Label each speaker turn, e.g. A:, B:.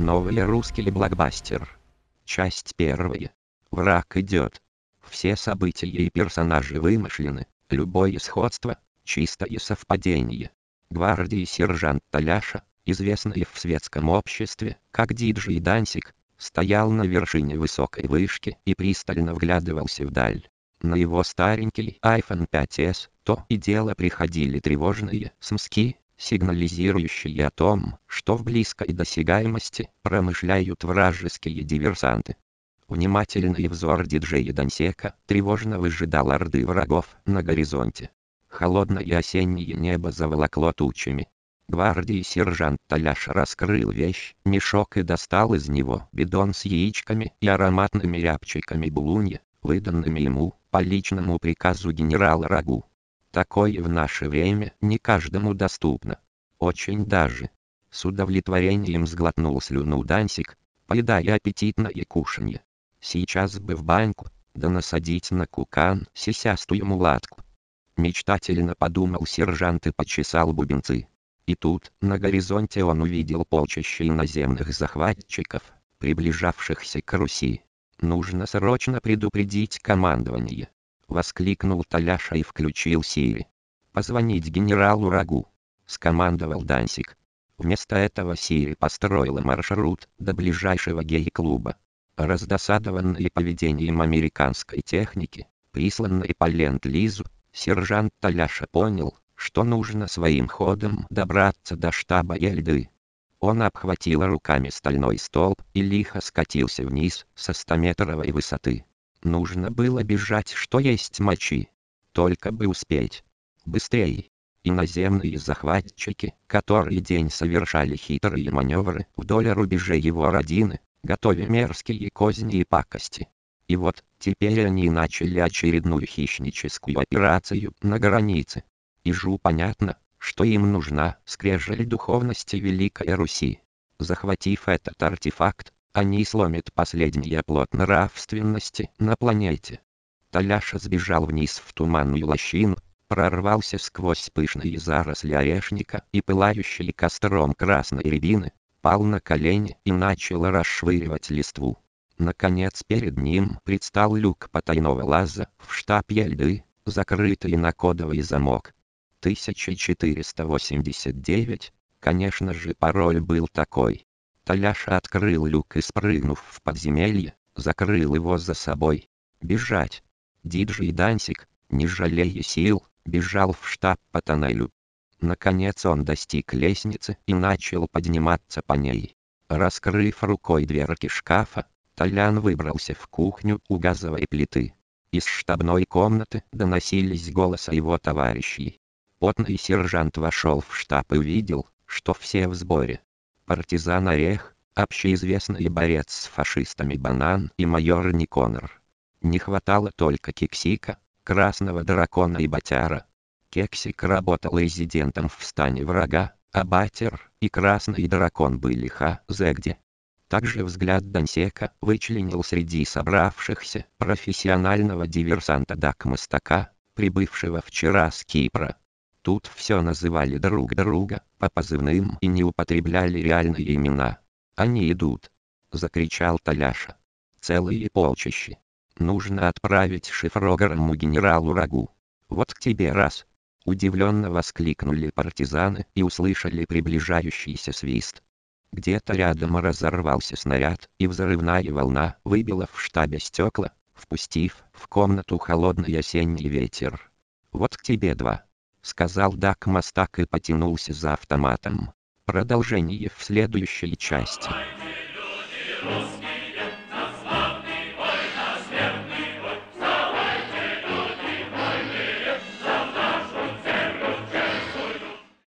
A: Новый русский блокбастер. Часть первая. Враг идет. Все события и персонажи вымышлены, любое сходство – чистое совпадение. Гвардии сержант Таляша, известный в светском обществе, как диджей Дансик, стоял на вершине высокой вышки и пристально вглядывался вдаль. На его старенький iPhone 5s то и дело приходили тревожные смски, сигнализирующие о том, что в близкой досягаемости промышляют вражеские диверсанты. Внимательный взор диджея Дансека тревожно выжидал орды врагов на горизонте. Холодное осеннее небо заволокло тучами. Гвардии сержант Таляш раскрыл вещь, мешок и достал из него бидон с яичками и ароматными рябчиками булунья, выданными ему по личному приказу генерала Рагу. Такое в наше время не каждому доступно. Очень даже. С удовлетворением сглотнул слюну Дансик, поедая аппетитное кушанье. Сейчас бы в баньку, да насадить на кукан сисястую мулатку. Мечтательно подумал сержант и почесал бубенцы. И тут, на горизонте он увидел полчища иноземных захватчиков, приближавшихся к Руси. Нужно срочно предупредить командование воскликнул Таляша и включил Сири. «Позвонить генералу Рагу», — скомандовал Дансик. Вместо этого Сири построила маршрут до ближайшего гей-клуба. Раздосадованный поведением американской техники, присланной по ленд-лизу, сержант Таляша понял, что нужно своим ходом добраться до штаба Эльды. Он обхватил руками стальной столб и лихо скатился вниз со 100-метровой высоты. Нужно было бежать что есть мочи. Только бы успеть. Быстрее. Иноземные захватчики, которые день совершали хитрые маневры вдоль рубежей его родины, готовя мерзкие козни и пакости. И вот, теперь они начали очередную хищническую операцию на границе. Ижу понятно, что им нужна скрежель духовности Великой Руси. Захватив этот артефакт, они сломят последний оплот нравственности на планете. Таляша сбежал вниз в туманную лощину, прорвался сквозь пышные заросли орешника и пылающие костром красной рябины, пал на колени и начал расшвыривать листву. Наконец перед ним предстал люк потайного лаза в штаб Ельды, закрытый на кодовый замок. 1489, конечно же пароль был такой. Таляша открыл люк и спрыгнув в подземелье, закрыл его за собой. Бежать. Диджей Дансик, не жалея сил, бежал в штаб по тоннелю. Наконец он достиг лестницы и начал подниматься по ней. Раскрыв рукой дверки шкафа, Толян выбрался в кухню у газовой плиты. Из штабной комнаты доносились голоса его товарищей. Потный сержант вошел в штаб и увидел, что все в сборе партизан Орех, общеизвестный борец с фашистами Банан и майор Никонор. Не хватало только Кексика, Красного Дракона и Батяра. Кексик работал резидентом в стане врага, а Батер и Красный Дракон были ха-зе Также взгляд Дансека вычленил среди собравшихся профессионального диверсанта Дак Мастака, прибывшего вчера с Кипра. Тут все называли друг друга по позывным и не употребляли реальные имена. «Они идут!» — закричал Таляша. «Целые полчищи. Нужно отправить шифрограмму генералу Рагу. Вот к тебе раз!» Удивленно воскликнули партизаны и услышали приближающийся свист. Где-то рядом разорвался снаряд, и взрывная волна выбила в штабе стекла, впустив в комнату холодный осенний ветер. «Вот к тебе два!» — сказал Дак Мастак и потянулся за автоматом. Продолжение в следующей части.